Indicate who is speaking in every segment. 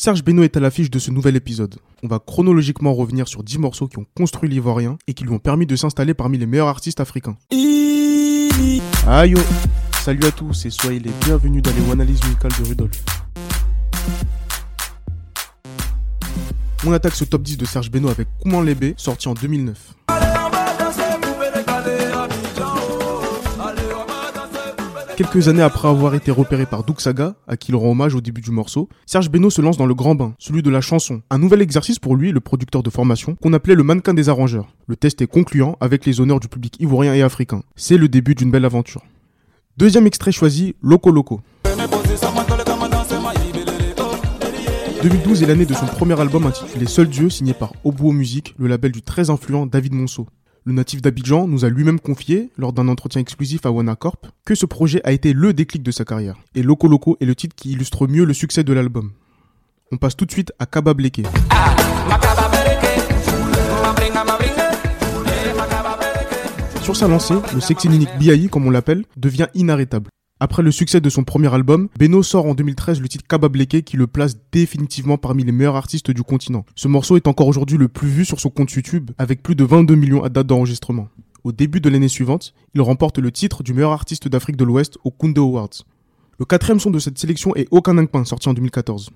Speaker 1: Serge Beno est à l'affiche de ce nouvel épisode. On va chronologiquement revenir sur 10 morceaux qui ont construit l'Ivoirien et qui lui ont permis de s'installer parmi les meilleurs artistes africains. Aïe oh. Salut à tous et soyez les bienvenus dans les analyses musicales de Rudolf. On attaque ce top 10 de Serge Beno avec Kouman Lébé, sorti en 2009. Quelques années après avoir été repéré par Doug Saga, à qui il rend hommage au début du morceau, Serge Beno se lance dans le grand bain, celui de la chanson. Un nouvel exercice pour lui, le producteur de formation, qu'on appelait le mannequin des arrangeurs. Le test est concluant avec les honneurs du public ivoirien et africain. C'est le début d'une belle aventure. Deuxième extrait choisi, Loco Loco. 2012 est l'année de son premier album intitulé Seul Dieu, signé par Obuo Music, le label du très influent David Monceau. Le natif d'Abidjan nous a lui-même confié, lors d'un entretien exclusif à WanaCorp, que ce projet a été le déclic de sa carrière. Et Loco Loco est le titre qui illustre mieux le succès de l'album. On passe tout de suite à Kaba Bleke. Sur sa lancée, le sexy Nick BI, comme on l'appelle, devient inarrêtable. Après le succès de son premier album, Beno sort en 2013 le titre Kabableke qui le place définitivement parmi les meilleurs artistes du continent. Ce morceau est encore aujourd'hui le plus vu sur son compte YouTube avec plus de 22 millions à date d'enregistrement. Au début de l'année suivante, il remporte le titre du meilleur artiste d'Afrique de l'Ouest au Kunde Awards. Le quatrième son de cette sélection est Aucun Pain, sorti en 2014.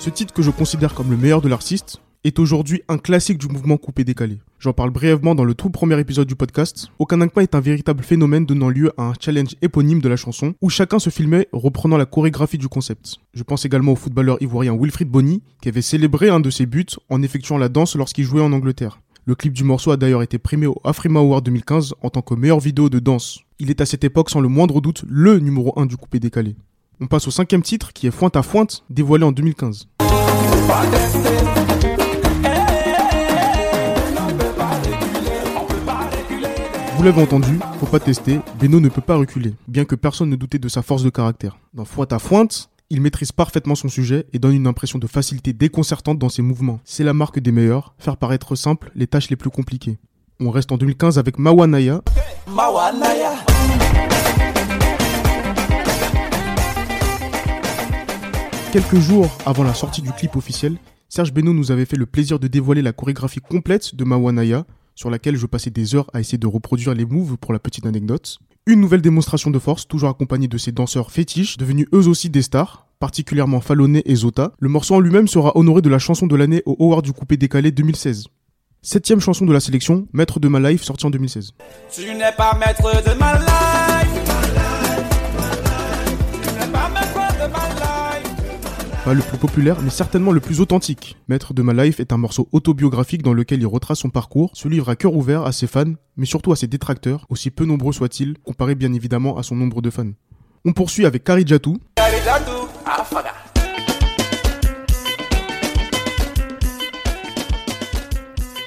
Speaker 1: Ce titre que je considère comme le meilleur de l'artiste est aujourd'hui un classique du mouvement coupé-décalé. J'en parle brièvement dans le tout premier épisode du podcast. Okanankpa est un véritable phénomène donnant lieu à un challenge éponyme de la chanson où chacun se filmait reprenant la chorégraphie du concept. Je pense également au footballeur ivoirien Wilfried Bonny qui avait célébré un de ses buts en effectuant la danse lorsqu'il jouait en Angleterre. Le clip du morceau a d'ailleurs été primé au Afrima Award 2015 en tant que meilleure vidéo de danse. Il est à cette époque sans le moindre doute le numéro 1 du coupé décalé. On passe au cinquième titre qui est Fointe à Fointe, dévoilé en 2015. Vous l'avez entendu, faut pas tester, Beno ne peut pas reculer, bien que personne ne doutait de sa force de caractère. Dans Fointe à Fointe, il maîtrise parfaitement son sujet et donne une impression de facilité déconcertante dans ses mouvements. C'est la marque des meilleurs, faire paraître simple les tâches les plus compliquées. On reste en 2015 avec Mawanaya. Mawanaya. Quelques jours avant la sortie du clip officiel, Serge Beno nous avait fait le plaisir de dévoiler la chorégraphie complète de Mawanaya, sur laquelle je passais des heures à essayer de reproduire les moves pour la petite anecdote. Une nouvelle démonstration de force, toujours accompagnée de ces danseurs fétiches, devenus eux aussi des stars, particulièrement Faloné et Zota. Le morceau en lui-même sera honoré de la chanson de l'année au Howard du coupé décalé 2016. Septième chanson de la sélection, Maître de ma life, sorti en 2016. Tu n'es pas maître de ma life. Pas le plus populaire, mais certainement le plus authentique. Maître de ma life est un morceau autobiographique dans lequel il retrace son parcours, se livre à cœur ouvert à ses fans, mais surtout à ses détracteurs, aussi peu nombreux soient-ils, comparé bien évidemment à son nombre de fans. On poursuit avec Karijatu.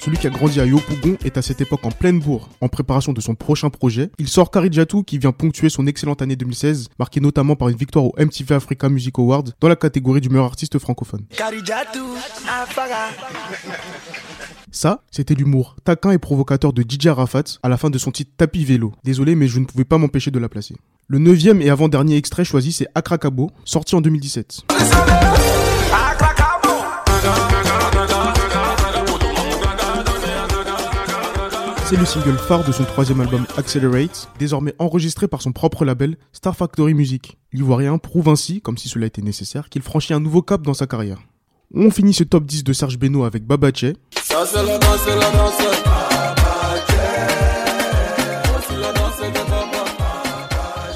Speaker 1: Celui qui a grandi à Yopougon est à cette époque en pleine bourre, en préparation de son prochain projet. Il sort Karijatu qui vient ponctuer son excellente année 2016, marquée notamment par une victoire au MTV Africa Music Award dans la catégorie du meilleur artiste francophone. Ça, c'était l'humour taquin et provocateur de DJ Arafat à la fin de son titre Tapis Vélo. Désolé, mais je ne pouvais pas m'empêcher de la placer. Le neuvième et avant-dernier extrait choisi, c'est Akrakabo, sorti en 2017. C'est le single phare de son troisième album Accelerate, désormais enregistré par son propre label Star Factory Music. L'Ivoirien prouve ainsi, comme si cela était nécessaire, qu'il franchit un nouveau cap dans sa carrière. On finit ce top 10 de Serge Beno avec Babache.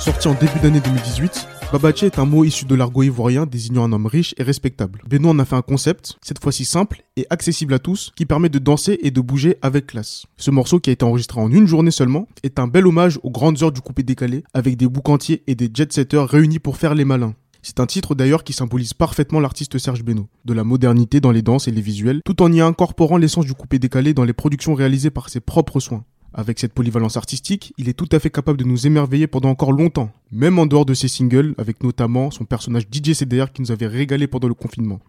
Speaker 1: Sorti en début d'année 2018, Babache est un mot issu de l'argot ivoirien désignant un homme riche et respectable. Benoît en a fait un concept, cette fois-ci simple et accessible à tous, qui permet de danser et de bouger avec classe. Ce morceau, qui a été enregistré en une journée seulement, est un bel hommage aux grandes heures du coupé décalé, avec des boucantiers et des jet-setters réunis pour faire les malins. C'est un titre d'ailleurs qui symbolise parfaitement l'artiste Serge Beno, de la modernité dans les danses et les visuels, tout en y incorporant l'essence du coupé décalé dans les productions réalisées par ses propres soins. Avec cette polyvalence artistique, il est tout à fait capable de nous émerveiller pendant encore longtemps, même en dehors de ses singles, avec notamment son personnage DJ CDR qui nous avait régalé pendant le confinement.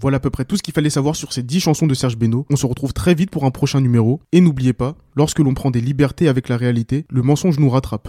Speaker 1: Voilà à peu près tout ce qu'il fallait savoir sur ces 10 chansons de Serge Beno. On se retrouve très vite pour un prochain numéro. Et n'oubliez pas, lorsque l'on prend des libertés avec la réalité, le mensonge nous rattrape.